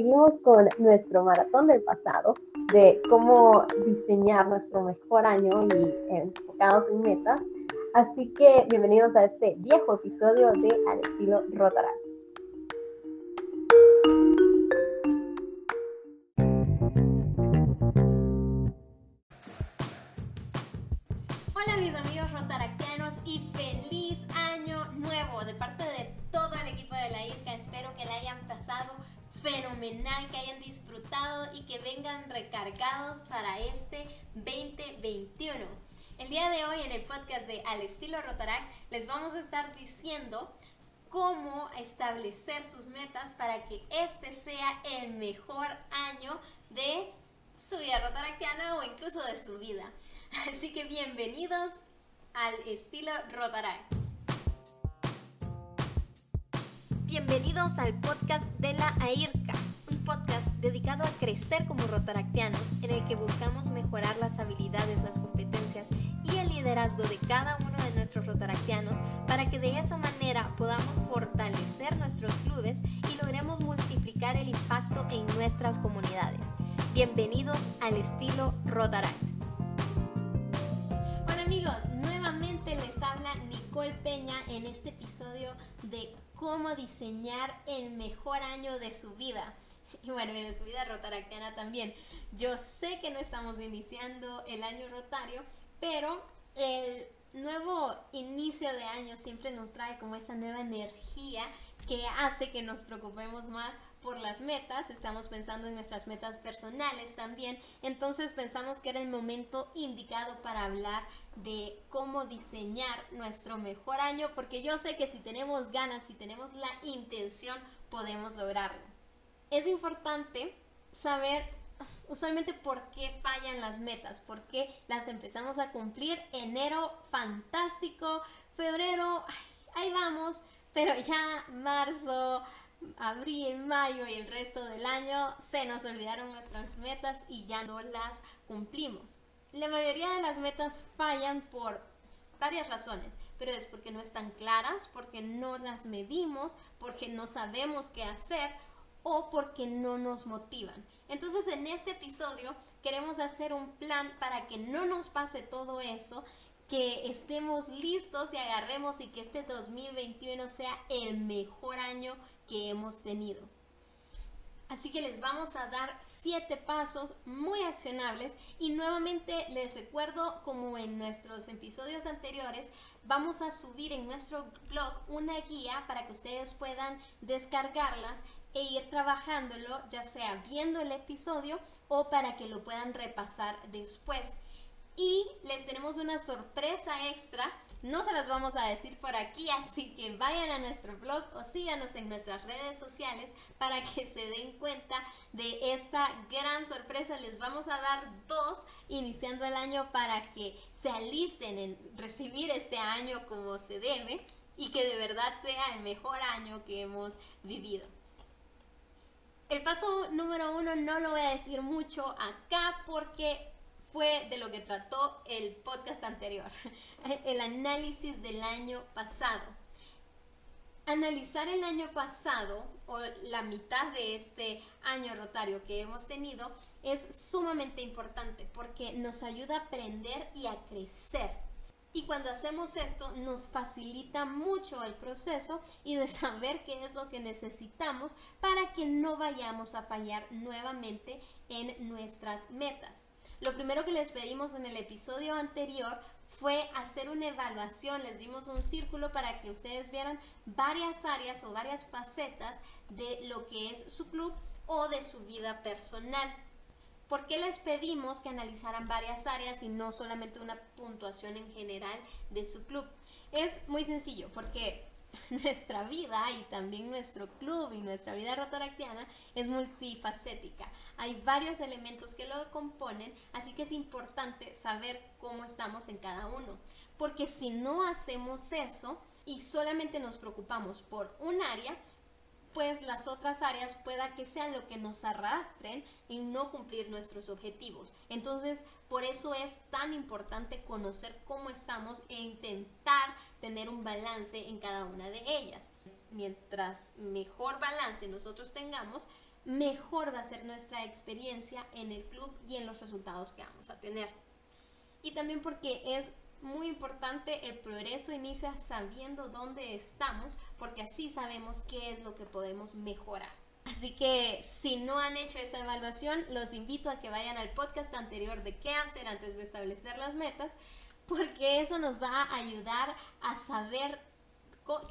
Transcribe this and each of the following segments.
seguimos con nuestro maratón del pasado de cómo diseñar nuestro mejor año y enfocados en metas. Así que bienvenidos a este viejo episodio de Al estilo Rotaract. Que hayan disfrutado y que vengan recargados para este 2021. El día de hoy en el podcast de Al estilo Rotaract les vamos a estar diciendo cómo establecer sus metas para que este sea el mejor año de su vida rotaractiana o incluso de su vida. Así que bienvenidos al estilo Rotaract. Bienvenidos al podcast de la AIRCA, podcast dedicado a crecer como rotaractianos, en el que buscamos mejorar las habilidades, las competencias y el liderazgo de cada uno de nuestros rotaractianos para que de esa manera podamos fortalecer nuestros clubes y logremos multiplicar el impacto en nuestras comunidades. Bienvenidos al estilo Rotaract. Hola amigos, nuevamente les habla Nicole Peña en este episodio de cómo diseñar el mejor año de su vida. Y bueno, de su vida rotaractiana también. Yo sé que no estamos iniciando el año rotario, pero el nuevo inicio de año siempre nos trae como esa nueva energía que hace que nos preocupemos más por las metas, estamos pensando en nuestras metas personales también, entonces pensamos que era el momento indicado para hablar de cómo diseñar nuestro mejor año, porque yo sé que si tenemos ganas, si tenemos la intención, podemos lograrlo. Es importante saber usualmente por qué fallan las metas, por qué las empezamos a cumplir. Enero, fantástico, febrero, ahí vamos, pero ya marzo, abril, mayo y el resto del año se nos olvidaron nuestras metas y ya no las cumplimos. La mayoría de las metas fallan por varias razones, pero es porque no están claras, porque no las medimos, porque no sabemos qué hacer o porque no nos motivan. Entonces en este episodio queremos hacer un plan para que no nos pase todo eso, que estemos listos y agarremos y que este 2021 sea el mejor año que hemos tenido. Así que les vamos a dar siete pasos muy accionables y nuevamente les recuerdo como en nuestros episodios anteriores vamos a subir en nuestro blog una guía para que ustedes puedan descargarlas e ir trabajándolo ya sea viendo el episodio o para que lo puedan repasar después. Y les tenemos una sorpresa extra no se las vamos a decir por aquí, así que vayan a nuestro blog o síganos en nuestras redes sociales para que se den cuenta de esta gran sorpresa. Les vamos a dar dos iniciando el año para que se alisten en recibir este año como se debe y que de verdad sea el mejor año que hemos vivido. El paso número uno no lo voy a decir mucho acá porque fue de lo que trató el podcast anterior, el análisis del año pasado. Analizar el año pasado o la mitad de este año rotario que hemos tenido es sumamente importante porque nos ayuda a aprender y a crecer. Y cuando hacemos esto nos facilita mucho el proceso y de saber qué es lo que necesitamos para que no vayamos a fallar nuevamente en nuestras metas. Lo primero que les pedimos en el episodio anterior fue hacer una evaluación, les dimos un círculo para que ustedes vieran varias áreas o varias facetas de lo que es su club o de su vida personal. ¿Por qué les pedimos que analizaran varias áreas y no solamente una puntuación en general de su club? Es muy sencillo, porque nuestra vida y también nuestro club y nuestra vida rotaractiana es multifacética. Hay varios elementos que lo componen, así que es importante saber cómo estamos en cada uno. Porque si no hacemos eso y solamente nos preocupamos por un área, pues las otras áreas pueda que sean lo que nos arrastren en no cumplir nuestros objetivos. Entonces, por eso es tan importante conocer cómo estamos e intentar tener un balance en cada una de ellas. Mientras mejor balance nosotros tengamos, mejor va a ser nuestra experiencia en el club y en los resultados que vamos a tener. Y también porque es muy importante, el progreso inicia sabiendo dónde estamos, porque así sabemos qué es lo que podemos mejorar. Así que si no han hecho esa evaluación, los invito a que vayan al podcast anterior de qué hacer antes de establecer las metas, porque eso nos va a ayudar a saber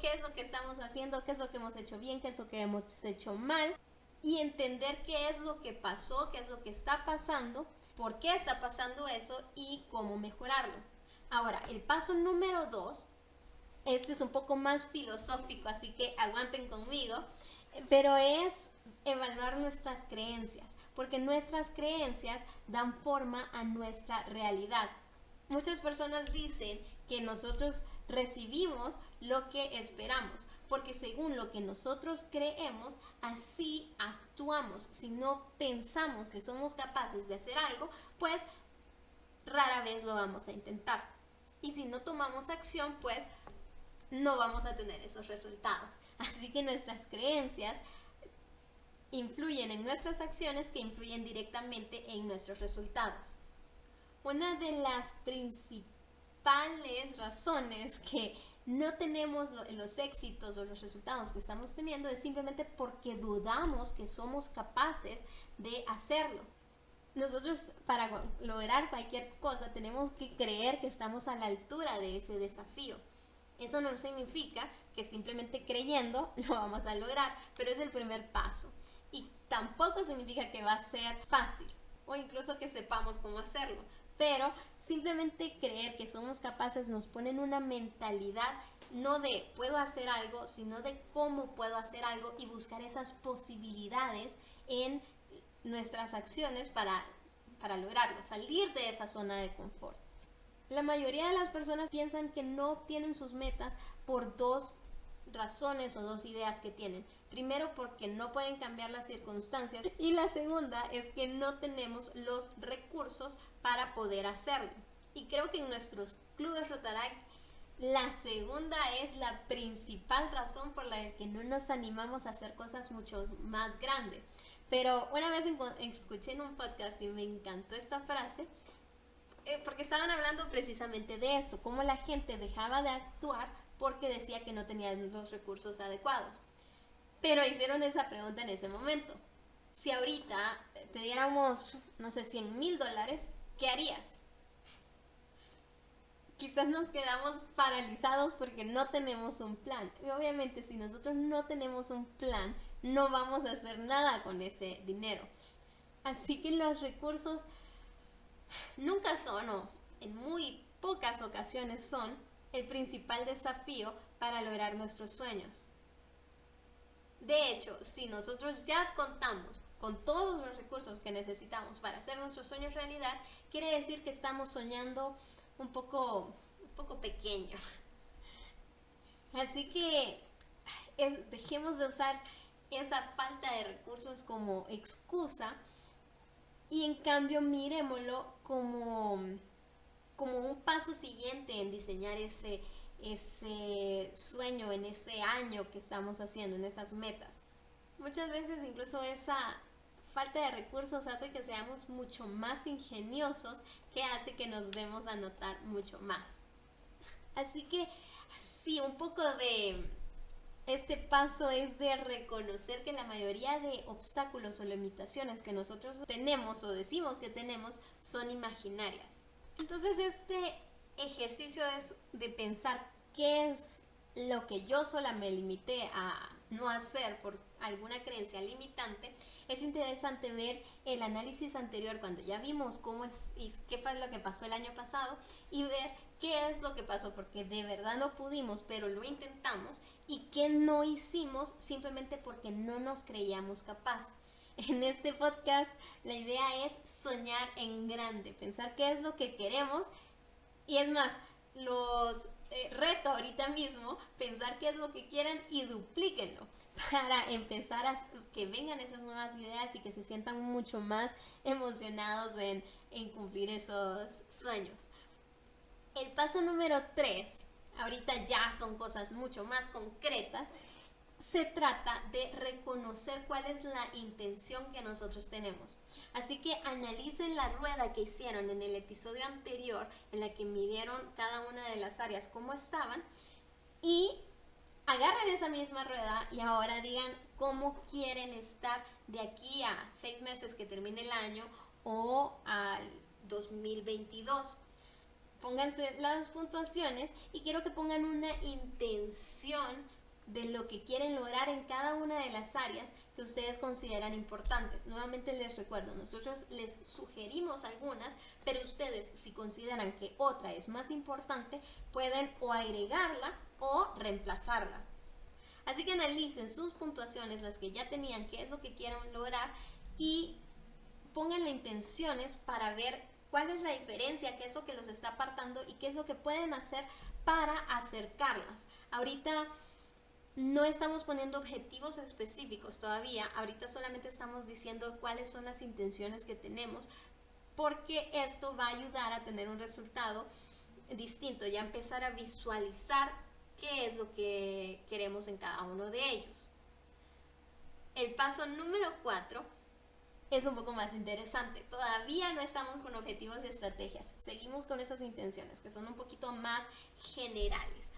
qué es lo que estamos haciendo, qué es lo que hemos hecho bien, qué es lo que hemos hecho mal y entender qué es lo que pasó, qué es lo que está pasando, por qué está pasando eso y cómo mejorarlo. Ahora, el paso número dos, este es un poco más filosófico, así que aguanten conmigo, pero es evaluar nuestras creencias, porque nuestras creencias dan forma a nuestra realidad. Muchas personas dicen que nosotros recibimos lo que esperamos, porque según lo que nosotros creemos, así actuamos. Si no pensamos que somos capaces de hacer algo, pues rara vez lo vamos a intentar. Y si no tomamos acción, pues no vamos a tener esos resultados. Así que nuestras creencias influyen en nuestras acciones que influyen directamente en nuestros resultados. Una de las principales razones que no tenemos los éxitos o los resultados que estamos teniendo es simplemente porque dudamos que somos capaces de hacerlo nosotros para lograr cualquier cosa tenemos que creer que estamos a la altura de ese desafío. Eso no significa que simplemente creyendo lo vamos a lograr, pero es el primer paso. Y tampoco significa que va a ser fácil o incluso que sepamos cómo hacerlo. Pero simplemente creer que somos capaces nos pone en una mentalidad no de puedo hacer algo, sino de cómo puedo hacer algo y buscar esas posibilidades en nuestras acciones para, para lograrlo, salir de esa zona de confort. La mayoría de las personas piensan que no obtienen sus metas por dos razones o dos ideas que tienen. Primero porque no pueden cambiar las circunstancias y la segunda es que no tenemos los recursos para poder hacerlo. Y creo que en nuestros clubes Rotaract la segunda es la principal razón por la que no nos animamos a hacer cosas mucho más grandes. Pero una vez escuché en un podcast y me encantó esta frase, eh, porque estaban hablando precisamente de esto, cómo la gente dejaba de actuar porque decía que no tenían los recursos adecuados. Pero hicieron esa pregunta en ese momento. Si ahorita te diéramos, no sé, 100 mil dólares, ¿qué harías? Quizás nos quedamos paralizados porque no tenemos un plan. Y obviamente si nosotros no tenemos un plan, no vamos a hacer nada con ese dinero. Así que los recursos nunca son, o en muy pocas ocasiones son, el principal desafío para lograr nuestros sueños. De hecho, si nosotros ya contamos con todos los recursos que necesitamos para hacer nuestros sueños realidad, quiere decir que estamos soñando un poco, un poco pequeño. Así que dejemos de usar esa falta de recursos como excusa y en cambio miremoslo como, como un paso siguiente en diseñar ese, ese sueño, en ese año que estamos haciendo, en esas metas. Muchas veces incluso esa falta de recursos hace que seamos mucho más ingeniosos, que hace que nos demos a notar mucho más. Así que sí, un poco de este paso es de reconocer que la mayoría de obstáculos o limitaciones que nosotros tenemos o decimos que tenemos son imaginarias. Entonces este ejercicio es de pensar qué es lo que yo sola me limité a no hacer por alguna creencia limitante, es interesante ver el análisis anterior cuando ya vimos cómo es y qué fue lo que pasó el año pasado y ver qué es lo que pasó porque de verdad no pudimos, pero lo intentamos y qué no hicimos simplemente porque no nos creíamos capaz. En este podcast la idea es soñar en grande, pensar qué es lo que queremos y es más, los eh, reto ahorita mismo pensar qué es lo que quieren y duplíquenlo para empezar a que vengan esas nuevas ideas y que se sientan mucho más emocionados en cumplir esos sueños. El paso número 3, ahorita ya son cosas mucho más concretas, se trata de reconocer cuál es la intención que nosotros tenemos. Así que analicen la rueda que hicieron en el episodio anterior, en la que midieron cada una de las áreas cómo estaban, y agarren esa misma rueda y ahora digan cómo quieren estar de aquí a seis meses que termine el año o al 2022 pónganse las puntuaciones y quiero que pongan una intención de lo que quieren lograr en cada una de las áreas que ustedes consideran importantes. Nuevamente les recuerdo, nosotros les sugerimos algunas, pero ustedes si consideran que otra es más importante, pueden o agregarla o reemplazarla. Así que analicen sus puntuaciones, las que ya tenían, qué es lo que quieren lograr y pónganle intenciones para ver cuál es la diferencia, qué es lo que los está apartando y qué es lo que pueden hacer para acercarlas. Ahorita no estamos poniendo objetivos específicos todavía, ahorita solamente estamos diciendo cuáles son las intenciones que tenemos, porque esto va a ayudar a tener un resultado distinto, ya empezar a visualizar qué es lo que queremos en cada uno de ellos. El paso número cuatro es un poco más interesante. Todavía no estamos con objetivos y estrategias. Seguimos con esas intenciones que son un poquito más generales.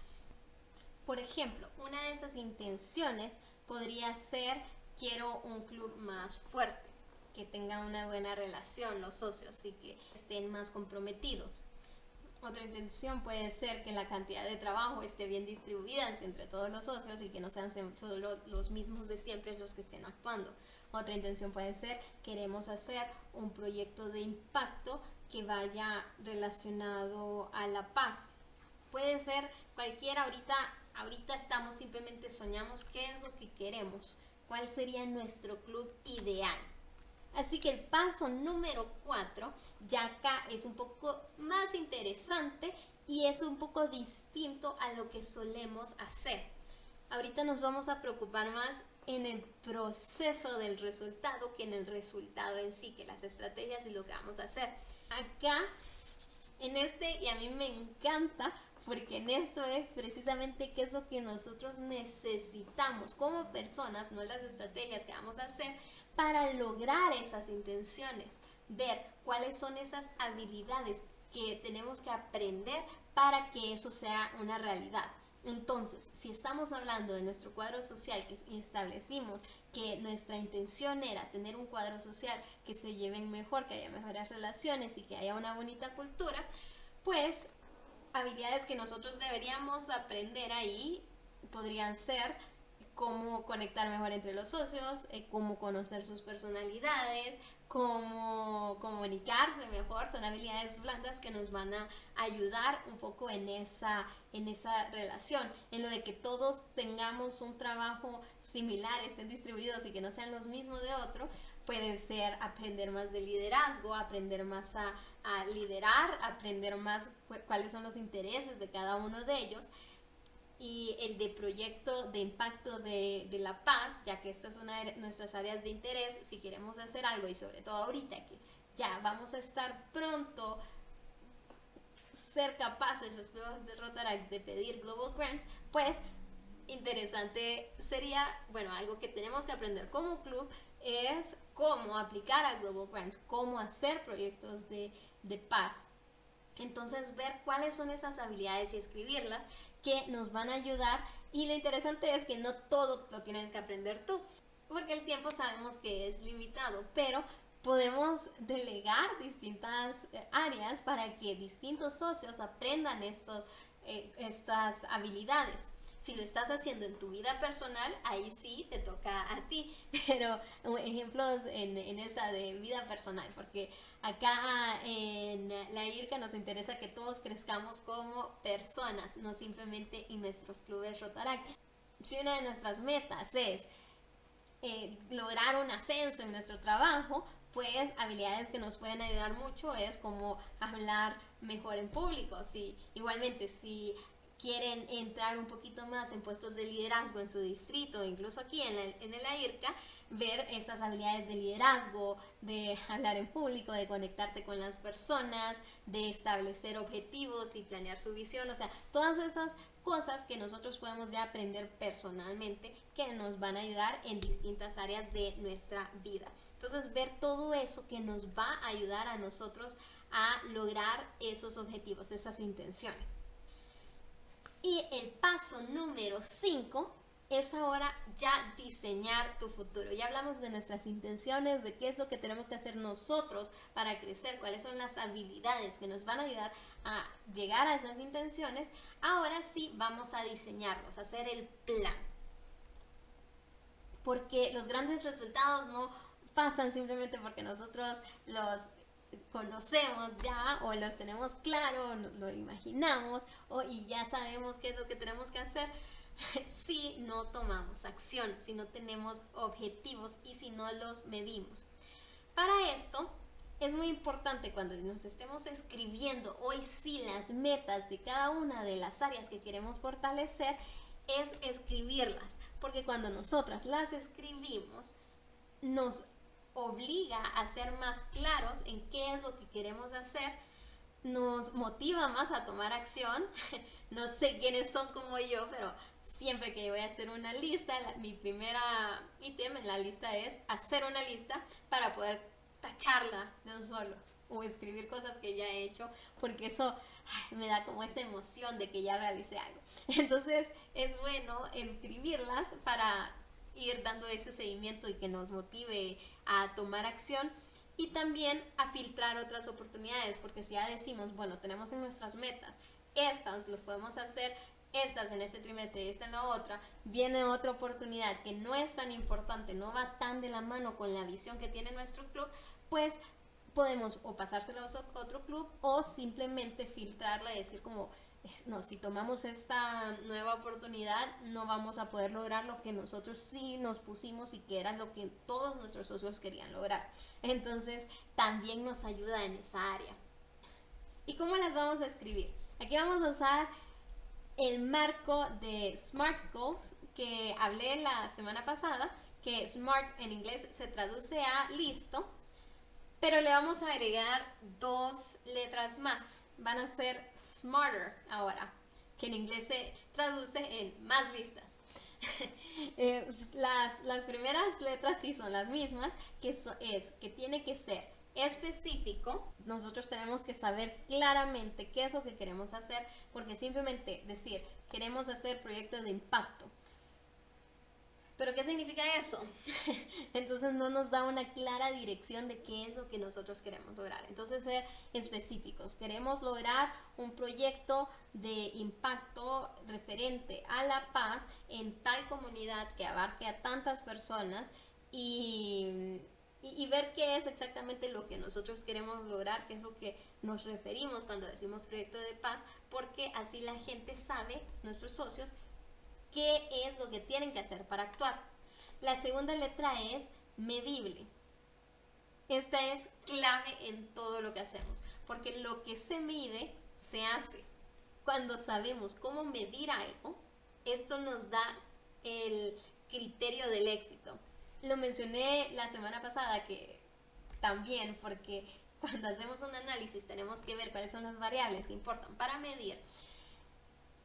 Por ejemplo, una de esas intenciones podría ser quiero un club más fuerte, que tenga una buena relación los socios y que estén más comprometidos. Otra intención puede ser que la cantidad de trabajo esté bien distribuida entre todos los socios y que no sean solo los mismos de siempre los que estén actuando. Otra intención puede ser, queremos hacer un proyecto de impacto que vaya relacionado a la paz. Puede ser cualquiera, ahorita, ahorita estamos simplemente soñamos qué es lo que queremos, cuál sería nuestro club ideal. Así que el paso número 4 ya acá es un poco más interesante y es un poco distinto a lo que solemos hacer. Ahorita nos vamos a preocupar más en el proceso del resultado que en el resultado en sí, que las estrategias y lo que vamos a hacer. Acá, en este, y a mí me encanta, porque en esto es precisamente qué es lo que nosotros necesitamos como personas, no las estrategias que vamos a hacer, para lograr esas intenciones, ver cuáles son esas habilidades que tenemos que aprender para que eso sea una realidad. Entonces, si estamos hablando de nuestro cuadro social que establecimos que nuestra intención era tener un cuadro social que se lleven mejor, que haya mejores relaciones y que haya una bonita cultura, pues habilidades que nosotros deberíamos aprender ahí podrían ser cómo conectar mejor entre los socios, eh, cómo conocer sus personalidades, cómo comunicarse mejor, son habilidades blandas que nos van a ayudar un poco en esa, en esa relación, en lo de que todos tengamos un trabajo similar, estén distribuidos y que no sean los mismos de otro, puede ser aprender más de liderazgo, aprender más a, a liderar, aprender más cuáles son los intereses de cada uno de ellos y el de proyecto de impacto de, de, la paz, ya que esta es una de nuestras áreas de interés, si queremos hacer algo y sobre todo ahorita que ya vamos a estar pronto ser capaces los clubes de Rotaract de pedir Global Grants, pues interesante sería, bueno, algo que tenemos que aprender como club es cómo aplicar a Global Grants, cómo hacer proyectos de, de paz. Entonces, ver cuáles son esas habilidades y escribirlas que nos van a ayudar. Y lo interesante es que no todo lo tienes que aprender tú, porque el tiempo sabemos que es limitado, pero podemos delegar distintas eh, áreas para que distintos socios aprendan estos, eh, estas habilidades. Si lo estás haciendo en tu vida personal, ahí sí te toca a ti. Pero ejemplos en, en esta de vida personal, porque acá en la IRCA nos interesa que todos crezcamos como personas, no simplemente en nuestros clubes Rotaract. Si una de nuestras metas es eh, lograr un ascenso en nuestro trabajo, pues habilidades que nos pueden ayudar mucho es como hablar mejor en público. Si, igualmente, si quieren entrar un poquito más en puestos de liderazgo en su distrito, incluso aquí en el, en el AIRCA, ver esas habilidades de liderazgo, de hablar en público, de conectarte con las personas, de establecer objetivos y planear su visión, o sea, todas esas cosas que nosotros podemos ya aprender personalmente que nos van a ayudar en distintas áreas de nuestra vida. Entonces, ver todo eso que nos va a ayudar a nosotros a lograr esos objetivos, esas intenciones. Y el paso número 5 es ahora ya diseñar tu futuro. Ya hablamos de nuestras intenciones, de qué es lo que tenemos que hacer nosotros para crecer, cuáles son las habilidades que nos van a ayudar a llegar a esas intenciones. Ahora sí vamos a diseñarlos, a hacer el plan. Porque los grandes resultados no pasan simplemente porque nosotros los conocemos ya o los tenemos claro, lo imaginamos o, y ya sabemos qué es lo que tenemos que hacer si no tomamos acción, si no tenemos objetivos y si no los medimos. Para esto es muy importante cuando nos estemos escribiendo hoy sí las metas de cada una de las áreas que queremos fortalecer, es escribirlas, porque cuando nosotras las escribimos, nos obliga a ser más claros en qué es lo que queremos hacer, nos motiva más a tomar acción. No sé quiénes son como yo, pero siempre que voy a hacer una lista, mi primera ítem en la lista es hacer una lista para poder tacharla de un solo o escribir cosas que ya he hecho, porque eso me da como esa emoción de que ya realicé algo. Entonces es bueno escribirlas para ir dando ese seguimiento y que nos motive a tomar acción y también a filtrar otras oportunidades, porque si ya decimos, bueno, tenemos en nuestras metas, estas lo podemos hacer, estas en este trimestre y esta en la otra, viene otra oportunidad que no es tan importante, no va tan de la mano con la visión que tiene nuestro club, pues podemos o pasárselo a otro club o simplemente filtrarla y decir como, no, si tomamos esta nueva oportunidad no vamos a poder lograr lo que nosotros sí nos pusimos y que era lo que todos nuestros socios querían lograr. Entonces también nos ayuda en esa área. ¿Y cómo las vamos a escribir? Aquí vamos a usar el marco de SMART Goals que hablé la semana pasada, que SMART en inglés se traduce a listo, pero le vamos a agregar dos letras más. Van a ser smarter ahora, que en inglés se traduce en más listas. Eh, las, las, primeras letras sí son las mismas, que es que tiene que ser específico, nosotros tenemos que saber claramente qué es lo que queremos hacer, porque simplemente decir, queremos hacer proyectos de impacto, pero ¿qué significa eso? Entonces no nos da una clara dirección de qué es lo que nosotros queremos lograr. Entonces ser específicos. Queremos lograr un proyecto de impacto referente a la paz en tal comunidad que abarque a tantas personas y, y, ver qué es exactamente lo que nosotros queremos lograr, qué es lo que nos referimos cuando decimos proyecto de paz, porque así la gente sabe, nuestros socios, qué es lo que tienen que hacer para actuar. La segunda letra es medible. Esta es clave en todo lo que hacemos, porque lo que se mide se hace. Cuando sabemos cómo medir algo, esto nos da el criterio del éxito. Lo mencioné la semana pasada que también, porque cuando hacemos un análisis tenemos que ver cuáles son las variables que importan para medir.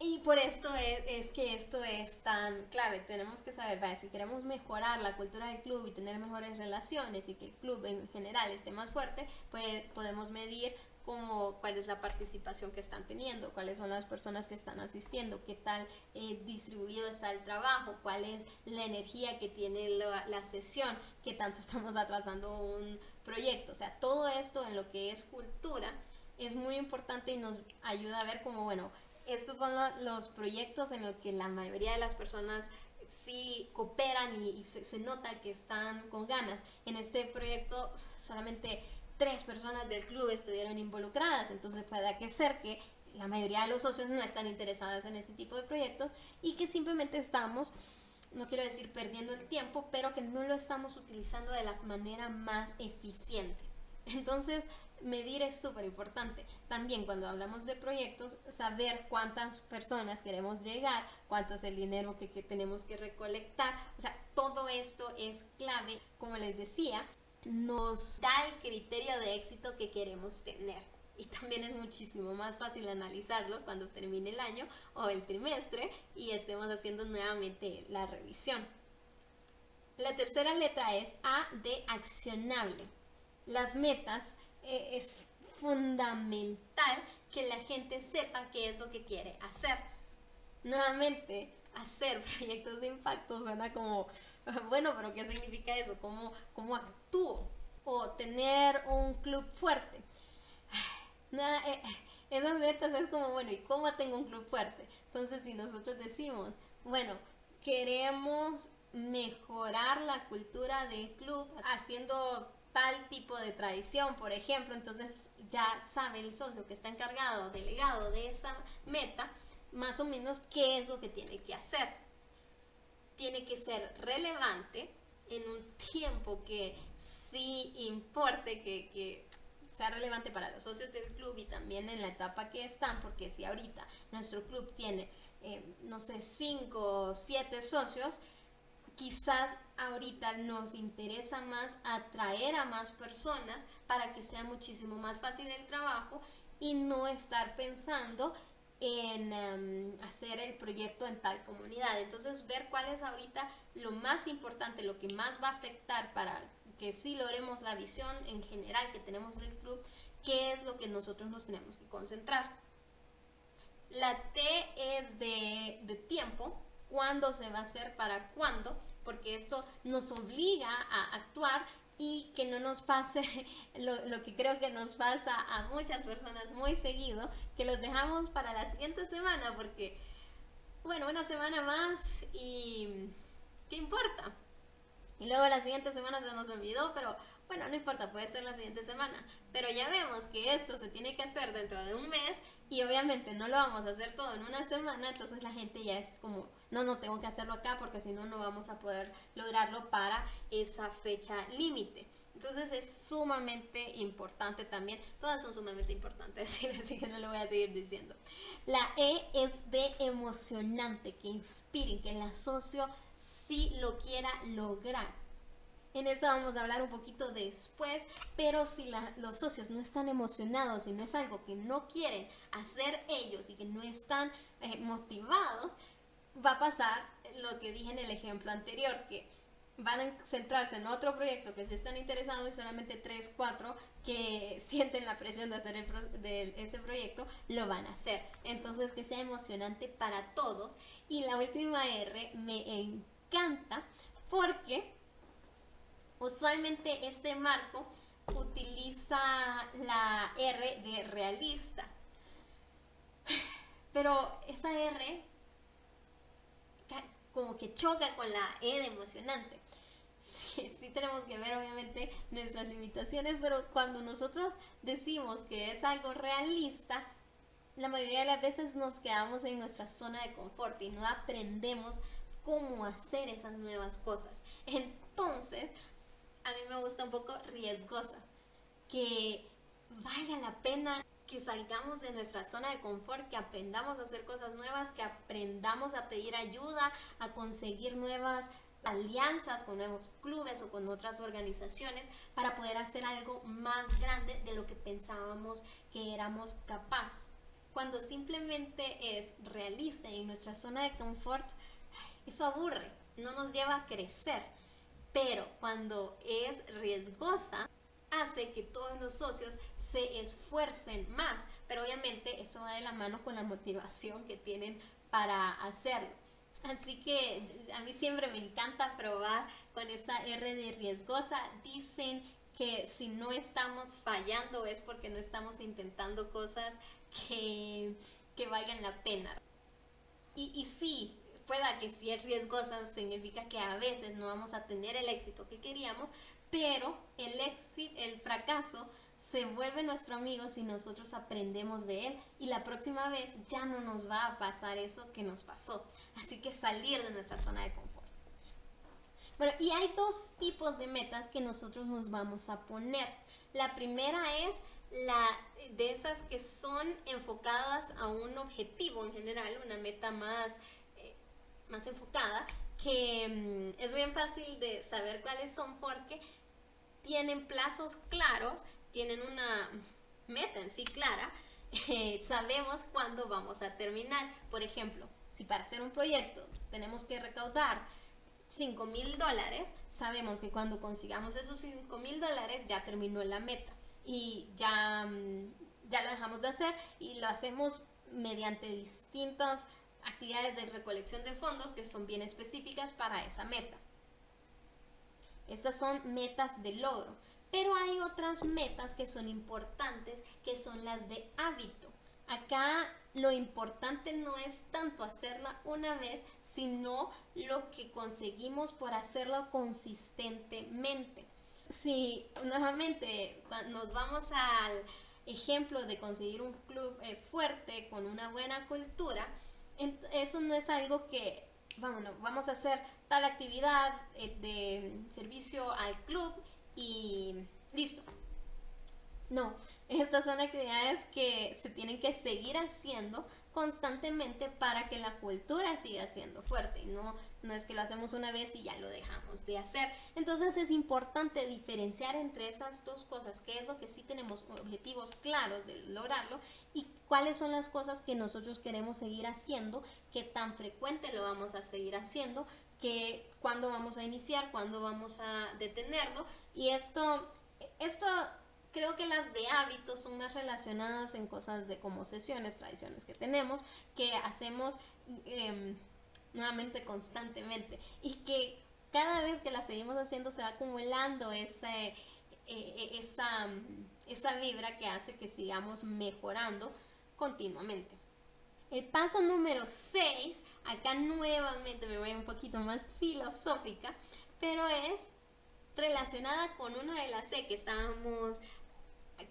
Y por esto es, que esto es tan clave. Tenemos que saber, si queremos mejorar la cultura del club y tener mejores relaciones y que el club en general esté más fuerte, pues podemos medir como cuál es la participación que están teniendo, cuáles son las personas que están asistiendo, qué tal eh, distribuido está el trabajo, cuál es la energía que tiene la, la sesión, qué tanto estamos atrasando un proyecto. O sea, todo esto en lo que es cultura es muy importante y nos ayuda a ver como, bueno, estos son los proyectos en los que la mayoría de las personas sí cooperan y, se, nota que están con ganas. En este proyecto solamente tres personas del club estuvieron involucradas, entonces puede que ser que la mayoría de los socios no están interesadas en ese tipo de proyectos y que simplemente estamos, no quiero decir perdiendo el tiempo, pero que no lo estamos utilizando de la manera más eficiente. Entonces, medir es súper importante. También cuando hablamos de proyectos, saber cuántas personas queremos llegar, cuánto es el dinero que, que, tenemos que recolectar. O sea, todo esto es clave. Como les decía, nos da el criterio de éxito que queremos tener. Y también es muchísimo más fácil analizarlo cuando termine el año o el trimestre y estemos haciendo nuevamente la revisión. La tercera letra es A de accionable. Las metas eh, es fundamental que la gente sepa qué es lo que quiere hacer. Nuevamente, hacer proyectos de impacto suena como, bueno, pero ¿qué significa eso? ¿Cómo, cómo actúo? O tener un club fuerte. Eh, esas metas es como, bueno, ¿y cómo tengo un club fuerte? Entonces, si nosotros decimos, bueno, queremos mejorar la cultura del club haciendo tal tipo de tradición, por ejemplo, entonces ya sabe el socio que está encargado, delegado de esa meta, más o menos qué es lo que tiene que hacer. Tiene que ser relevante en un tiempo que sí importe, que, que sea relevante para los socios del club y también en la etapa que están, porque si ahorita nuestro club tiene, eh, no sé, 5 o 7 socios, quizás ahorita nos interesa más atraer a más personas para que sea muchísimo más fácil el trabajo y no estar pensando en em, hacer el proyecto en tal comunidad. Entonces, ver cuál es ahorita lo más importante, lo que más va a afectar para que sí logremos la visión en general que tenemos del club, qué es lo que nosotros nos tenemos que concentrar. La T es de, de tiempo, cuándo se va a hacer, para cuándo, porque esto nos obliga a actuar y que no nos pase lo, lo, que creo que nos pasa a muchas personas muy seguido, que los dejamos para la siguiente semana, porque, bueno, una semana más y ¿qué importa? Y luego la siguiente semana se nos olvidó, pero bueno, no importa, puede ser la siguiente semana. Pero ya vemos que esto se tiene que hacer dentro de un mes y obviamente no lo vamos a hacer todo en una semana, entonces la gente ya es como, no, no tengo que hacerlo acá porque si no, no vamos a poder lograrlo para esa fecha límite. Entonces es sumamente importante también, todas son sumamente importantes, así que no lo voy a seguir diciendo. La E es de emocionante, que inspire, que el socio sí lo quiera lograr. En esto vamos a hablar un poquito después, pero si los socios no están emocionados y no es algo que no quieren hacer ellos y que no están eh, motivados, va a pasar lo que dije en el ejemplo anterior, que van a centrarse en otro proyecto que se están interesados y solamente 3, 4 que sienten la presión de hacer de ese proyecto lo van a hacer. Entonces que sea emocionante para todos. Y la última R me encanta porque Usualmente este marco utiliza la R de realista, pero esa R como que choca con la E emocionante. Sí, sí, tenemos que ver obviamente nuestras limitaciones, pero cuando nosotros decimos que es algo realista, la mayoría de las veces nos quedamos en nuestra zona de confort y no aprendemos cómo hacer esas nuevas cosas. Entonces, a mí me gusta un poco riesgosa, que valga la pena que salgamos de nuestra zona de confort, que aprendamos a hacer cosas nuevas, que aprendamos a pedir ayuda, a conseguir nuevas alianzas con nuevos clubes o con otras organizaciones para poder hacer algo más grande de lo que pensábamos que éramos capaz. Cuando simplemente es realista en nuestra zona de confort, eso aburre, no nos lleva a crecer pero cuando es riesgosa, hace que todos los socios se esfuercen más, pero obviamente eso va de la mano con la motivación que tienen para hacerlo. Así que a mí siempre me encanta probar con esa R de riesgosa. Dicen que si no estamos fallando es porque no estamos intentando cosas que, que valgan la pena. Y, y sí, pueda que si es riesgosa significa que a veces no vamos a tener el éxito que queríamos, pero el éxito, el fracaso se vuelve nuestro amigo si nosotros aprendemos de él y la próxima vez ya no nos va a pasar eso que nos pasó. Así que salir de nuestra zona de confort. Bueno, y hay dos tipos de metas que nosotros nos vamos a poner. La primera es la de esas que son enfocadas a un objetivo en general, una meta más, eh, más enfocada, que mm, es bien fácil de saber cuáles son porque tienen plazos claros, tienen una meta en sí clara, eh, sabemos cuándo vamos a terminar. Por ejemplo, si para hacer un proyecto tenemos que recaudar 5 mil dólares, sabemos que cuando consigamos esos 5 mil dólares ya terminó la meta y ya, mm, ya lo dejamos de hacer y lo hacemos mediante distintas actividades de recolección de fondos que son bien específicas para esa meta. Estas son metas de logro, pero hay otras metas que son importantes que son las de hábito. Acá lo importante no es tanto hacerla una vez, sino lo que conseguimos por hacerlo consistentemente. Si nuevamente nos vamos al ejemplo de conseguir un club eh, fuerte con una buena cultura, eso no es algo que, vamos, a hacer tal actividad eh, de servicio al club y listo no, estas son actividades que se tienen que seguir haciendo constantemente para que la cultura siga siendo fuerte. No, no es que lo hacemos una vez y ya lo dejamos de hacer. Entonces es importante diferenciar entre esas dos cosas, qué es lo que sí tenemos objetivos claros de lograrlo y cuáles son las cosas que nosotros queremos seguir haciendo, qué tan frecuente lo vamos a seguir haciendo, que cuándo vamos a iniciar, cuándo vamos a detenerlo. Y esto, esto creo que las de hábitos son más relacionadas en cosas de como sesiones, tradiciones que tenemos, que hacemos em, nuevamente constantemente y que cada vez que las seguimos haciendo se va acumulando e, e, esa, esa vibra que hace que sigamos mejorando continuamente. El paso número 6, acá nuevamente me voy un poquito más filosófica, pero es relacionada con una de las C que estábamos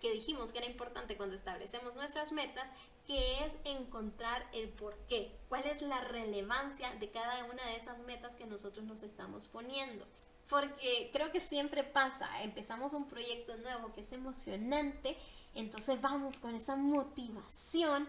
que dijimos que era importante cuando establecemos nuestras metas, que es encontrar el por qué, cuál es la relevancia de cada una de esas metas que nosotros nos estamos poniendo. Porque creo que siempre pasa, empezamos un proyecto nuevo que es emocionante, entonces vamos con esa motivación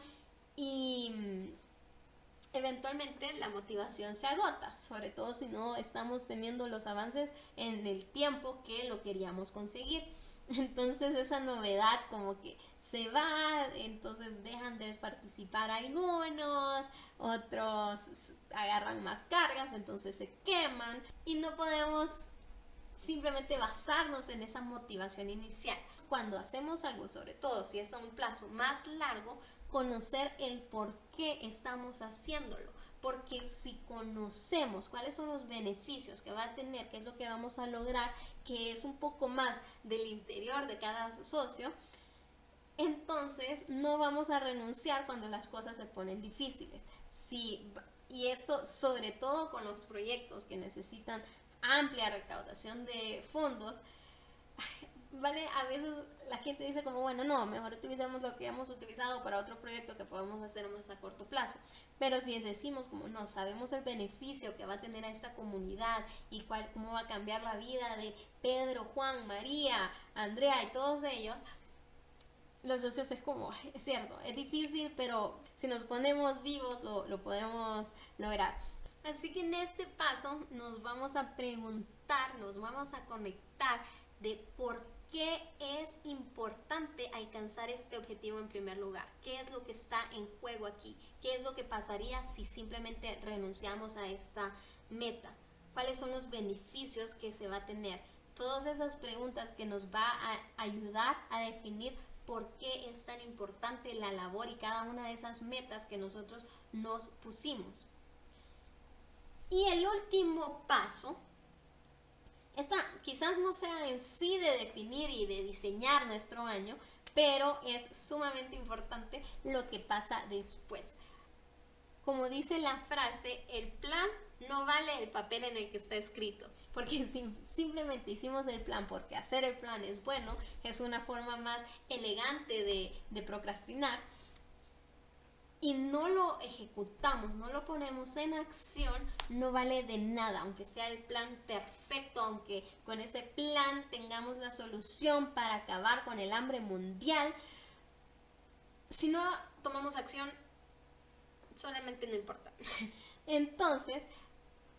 y mm, eventualmente la motivación se agota, sobre todo si no estamos teniendo los avances en el tiempo que lo queríamos conseguir. Entonces esa novedad como que se va, entonces dejan de participar algunos, otros agarran más cargas, entonces se queman y no podemos simplemente basarnos en esa motivación inicial. Cuando hacemos algo, sobre todo si es a un plazo más largo, conocer el por qué estamos haciéndolo porque si conocemos cuáles son los beneficios que va a tener, qué es lo que vamos a lograr, que es un poco más del interior de cada socio, entonces no vamos a renunciar cuando las cosas se ponen difíciles. Sí, y eso sobre todo con los proyectos que necesitan amplia recaudación de fondos, ¿vale? A veces la gente dice como, bueno, no, mejor utilicemos lo que hemos utilizado para otro proyecto que podemos hacer más a corto plazo. Pero si decimos como, no, sabemos el beneficio que va a tener a esta comunidad y cuál, cómo va a cambiar la vida de Pedro, Juan, María, Andrea y todos ellos, los socios es como, es cierto, es difícil, pero si nos ponemos vivos lo, lo podemos lograr. Así que en este paso nos vamos a preguntar, nos vamos a conectar de por qué ¿Qué es importante alcanzar este objetivo en primer lugar? ¿Qué es lo que está en juego aquí? ¿Qué es lo que pasaría si simplemente renunciamos a esta meta? ¿Cuáles son los beneficios que se va a tener? Todas esas preguntas que nos va a ayudar a definir por qué es tan importante la labor y cada una de esas metas que nosotros nos pusimos. Y el último paso esta quizás no sea en sí de definir y de diseñar nuestro año, pero es sumamente importante lo que pasa después. Como dice la frase, el plan no vale el papel en el que está escrito, porque si simplemente hicimos el plan porque hacer el plan es bueno, es una forma más elegante de, de procrastinar. Y no lo ejecutamos, no lo ponemos en acción, no vale de nada, aunque sea el plan perfecto, aunque con ese plan tengamos la solución para acabar con el hambre mundial. Si no tomamos acción, solamente no importa. Entonces,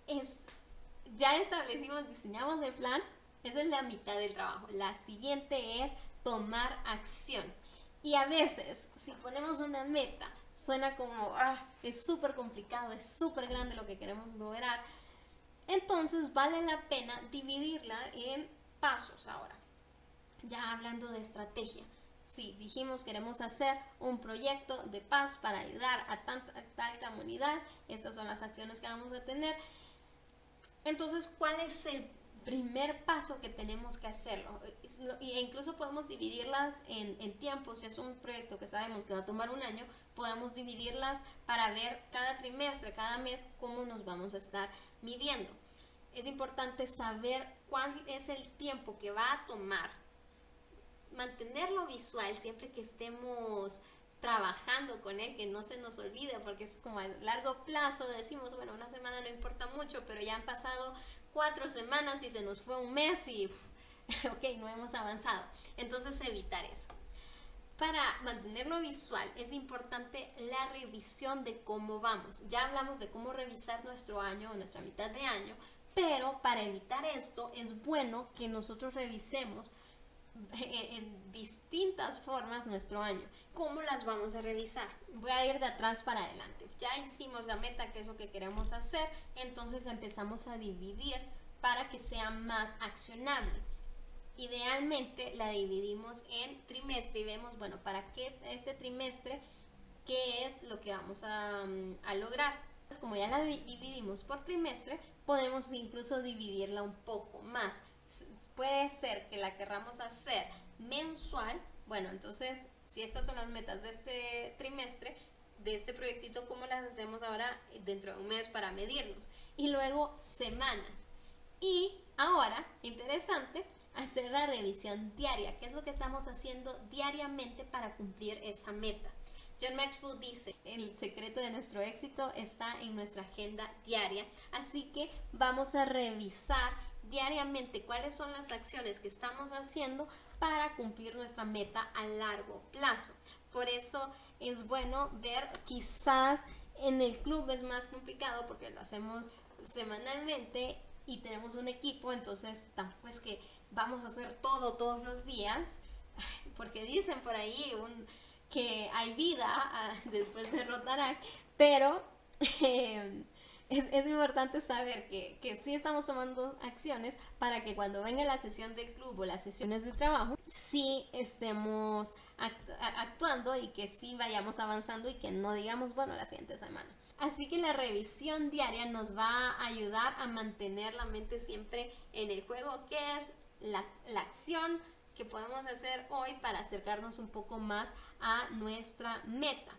es, ya establecimos, diseñamos el plan, esa es la mitad del trabajo. La siguiente es tomar acción. Y a veces, si ponemos una meta, suena como, ah, es súper complicado, es súper grande lo que queremos lograr. Entonces vale la pena dividirla en pasos ahora. Ya hablando de estrategia. Sí, dijimos queremos hacer un proyecto de paz para ayudar a, tanta, tal comunidad. Estas son las acciones que vamos a tener. Entonces, ¿cuál es el primer paso que tenemos que hacerlo. E incluso podemos dividirlas en, en tiempos. Si es un proyecto que sabemos que va a tomar un año, podemos dividirlas para ver cada trimestre, cada mes, cómo nos vamos a estar midiendo. Es importante saber cuál es el tiempo que va a tomar. Mantenerlo visual siempre que estemos trabajando con él, que no se nos olvide, porque es como a largo plazo, decimos, bueno, una semana no importa mucho, pero ya han pasado cuatro semanas y se nos fue un mes y, ok, no hemos avanzado. Entonces evitar eso. Para mantenerlo visual es importante la revisión de cómo vamos. Ya hablamos de cómo revisar nuestro año o nuestra mitad de año, pero para evitar esto es bueno que nosotros revisemos en distintas formas nuestro año. ¿Cómo las vamos a revisar? Voy a ir de atrás para adelante. Ya hicimos la meta, que es lo que queremos hacer, entonces la empezamos a dividir para que sea más accionable. Idealmente la dividimos en trimestre y vemos, bueno, para qué este trimestre, qué es lo que vamos a, mm, a lograr. Pues como ya la dividimos por trimestre, podemos incluso dividirla un poco más puede ser que la querramos hacer mensual, bueno, entonces si estas son las metas de este trimestre, de este proyectito, ¿cómo las hacemos ahora dentro de un mes para medirnos? Y luego semanas. Y ahora, interesante, hacer la revisión diaria. ¿Qué es lo que estamos haciendo diariamente para cumplir esa meta? John Maxwell dice, el secreto de nuestro éxito está en nuestra agenda diaria, así que vamos a revisar diariamente cuáles son las acciones que estamos haciendo para cumplir nuestra meta a largo plazo. Por eso es bueno ver, quizás en el club es más complicado porque lo hacemos semanalmente y tenemos un equipo, entonces tampoco es que vamos a hacer todo todos los días, porque dicen por ahí que hay vida ah, después de Rotarac, pero eh, es, importante saber que, que sí estamos tomando acciones para que cuando venga la sesión del club o las sesiones de trabajo, sí estemos actuando y que sí vayamos avanzando y que no digamos, bueno, la siguiente semana. Así que la revisión diaria nos va a ayudar a mantener la mente siempre en el juego, que es la, la acción que podemos hacer hoy para acercarnos un poco más a nuestra meta.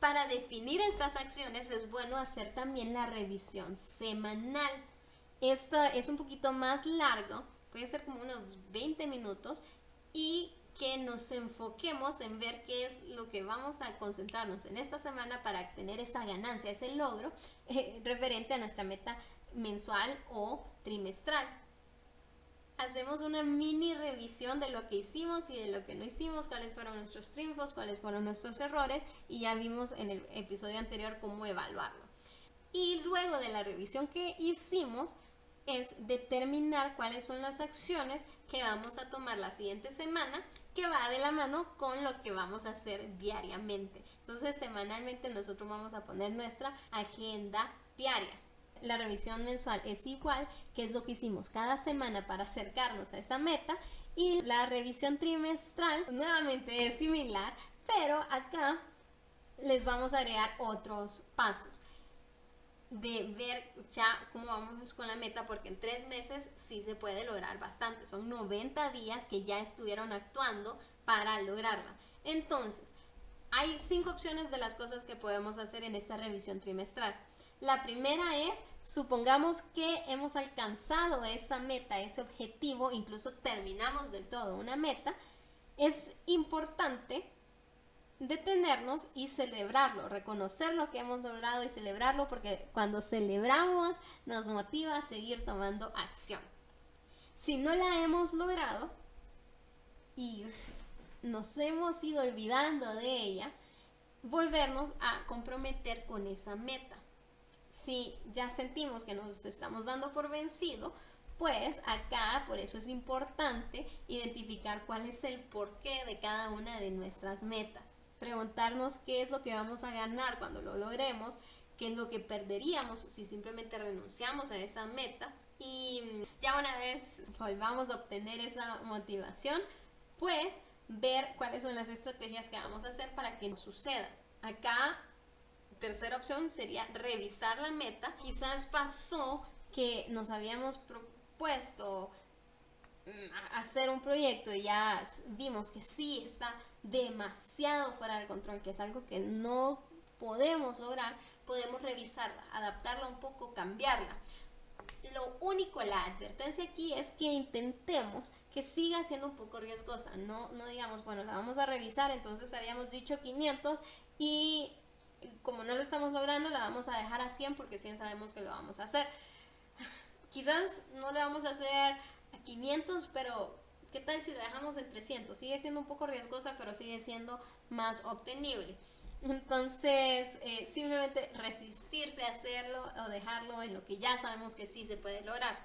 Para definir estas acciones es bueno hacer también la revisión semanal. Esto es un poquito más largo, puede ser como unos 20 minutos y que nos enfoquemos en ver qué es lo que vamos a concentrarnos en esta semana para tener esa ganancia, ese logro eh, referente a nuestra meta mensual o trimestral hacemos una mini revisión de lo que hicimos y de lo que no hicimos, cuáles fueron nuestros triunfos, cuáles fueron nuestros errores y ya vimos en el episodio anterior cómo evaluarlo. Y luego de la revisión que hicimos es determinar cuáles son las acciones que vamos a tomar la siguiente semana que va de la mano con lo que vamos a hacer diariamente. Entonces semanalmente nosotros vamos a poner nuestra agenda diaria la revisión mensual es igual, que es lo que hicimos cada semana para acercarnos a esa meta, y la revisión trimestral nuevamente es similar, pero acá les vamos a agregar otros pasos de ver ya cómo vamos con la meta, porque en tres meses sí se puede lograr bastante. Son 90 días que ya estuvieron actuando para lograrla. Entonces, hay cinco opciones de las cosas que podemos hacer en esta revisión trimestral. La primera es, supongamos que hemos alcanzado esa meta, ese objetivo, incluso terminamos del todo una meta, es importante detenernos y celebrarlo, reconocer lo que hemos logrado y celebrarlo porque cuando celebramos nos motiva a seguir tomando acción. Si no la hemos logrado y nos hemos ido olvidando de ella, volvernos a comprometer con esa meta. Si ya sentimos que nos estamos dando por vencido, pues acá por eso es importante identificar cuál es el porqué de cada una de nuestras metas. Preguntarnos qué es lo que vamos a ganar cuando lo logremos, qué es lo que perderíamos si simplemente renunciamos a esa meta. Y ya una vez volvamos a obtener esa motivación, pues ver cuáles son las estrategias que vamos a hacer para que no suceda. Acá, tercera opción sería revisar la meta. Quizás pasó que nos habíamos propuesto mm, hacer un proyecto y ya vimos que sí está demasiado fuera de control, que es algo que no podemos lograr, podemos revisarla, adaptarla un poco, cambiarla. Lo único, la advertencia aquí es que intentemos que siga siendo un poco riesgosa. No, no digamos, bueno, la vamos a revisar, entonces habíamos dicho 500 y como no lo estamos logrando, la vamos a dejar a 100 porque 100 sabemos que lo vamos a hacer. Quizás no le vamos a hacer a 500, pero ¿qué tal si la dejamos en 300? Sigue siendo un poco riesgosa, pero sigue siendo más obtenible. Entonces, eh, simplemente resistirse a hacerlo o dejarlo en lo que ya sabemos que sí se puede lograr.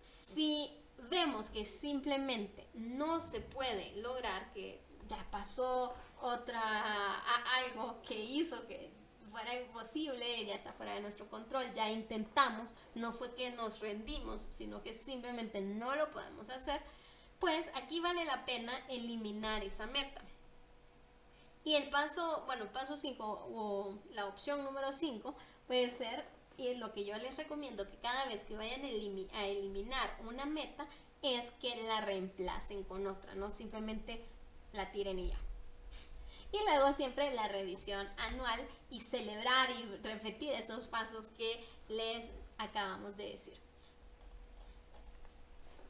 Si vemos que simplemente no se puede lograr, que ya pasó otra, algo que hizo que fuera imposible, ya está fuera de nuestro control, ya intentamos, no fue que nos rendimos, sino que simplemente no lo podemos hacer, pues aquí vale la pena eliminar esa meta. Y el paso, bueno, paso 5 o la opción número 5 puede ser, y lo que yo les recomiendo, que cada vez que vayan a eliminar una meta, es que la reemplacen con otra, no simplemente la tiren y ya. Y luego siempre la revisión anual y celebrar y repetir esos pasos que les acabamos de decir.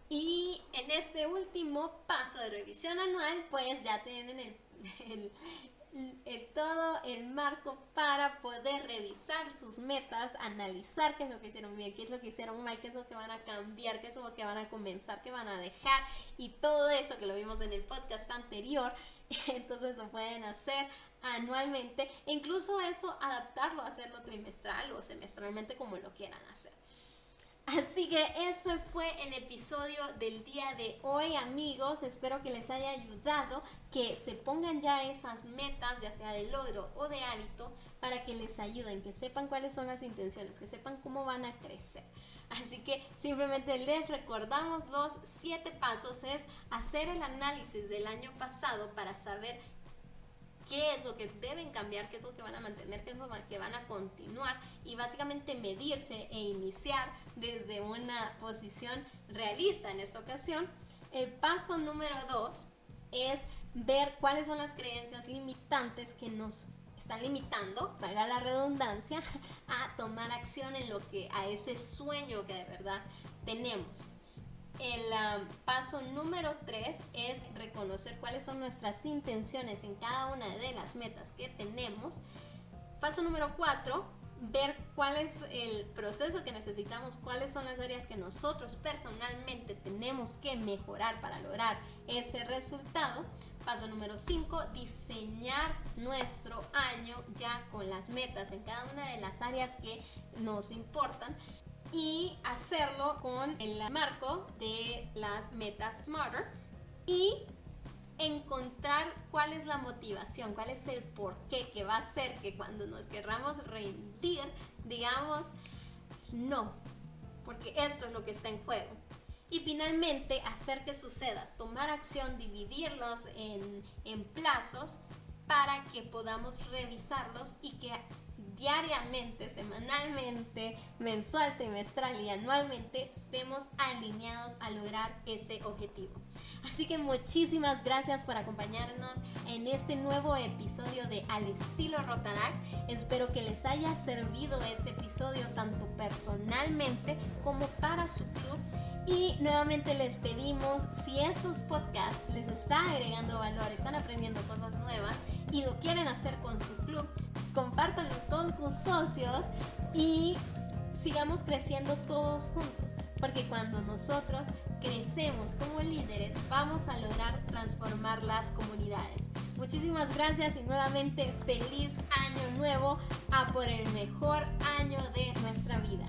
Y en este último paso de revisión anual, pues ya tienen el, el, todo el marco para poder revisar sus metas, analizar qué es lo que hicieron bien, qué es lo que hicieron mal, qué es lo que van a cambiar, qué es lo que van a comenzar, qué van a dejar y todo eso que lo vimos en el podcast anterior. Entonces lo pueden hacer anualmente e incluso eso adaptarlo a hacerlo trimestral o semestralmente como lo quieran hacer. Así que ese fue el episodio del día de hoy amigos. Espero que les haya ayudado, que se pongan ya esas metas, ya sea de logro o de hábito, para que les ayuden, que sepan cuáles son las intenciones, que sepan cómo van a crecer. Así que simplemente les recordamos los siete pasos es hacer el análisis del año pasado para saber qué es lo que deben cambiar, qué es lo que van a mantener, qué es lo que van a continuar y básicamente medirse e iniciar desde una posición realista en esta ocasión. El paso número dos es ver cuáles son las creencias limitantes que nos están limitando, valga la redundancia, a tomar acción en lo que, a ese sueño que de verdad tenemos. El um, paso número 3 es reconocer cuáles son nuestras intenciones en cada una de las metas que tenemos. Paso número 4, ver cuál es el proceso que necesitamos, cuáles son las áreas que nosotros personalmente tenemos que mejorar para lograr ese resultado. Paso número 5, diseñar nuestro año ya con las metas en cada una de las áreas que nos importan y hacerlo con el marco de las metas Smarter y encontrar cuál es la motivación, cuál es el porqué que va a hacer que cuando nos querramos rendir, digamos, no, porque esto es lo que está en juego. Y finalmente, hacer que suceda, tomar acción, dividirlos en, en plazos para que podamos revisarlos y que diariamente, semanalmente, mensual, trimestral y anualmente estemos alineados a lograr ese objetivo. Así que muchísimas gracias por acompañarnos en este nuevo episodio de Al estilo Rotaract. Espero que les haya servido este episodio tanto personalmente como para su club Y nuevamente les pedimos, si estos podcasts les está agregando valor, están aprendiendo cosas nuevas y lo quieren hacer con su club, compártanlos con sus socios y sigamos creciendo todos juntos. Porque cuando nosotros crecemos como líderes, vamos a lograr transformar las comunidades. Muchísimas gracias y nuevamente feliz año nuevo a por el mejor año de nuestra vida.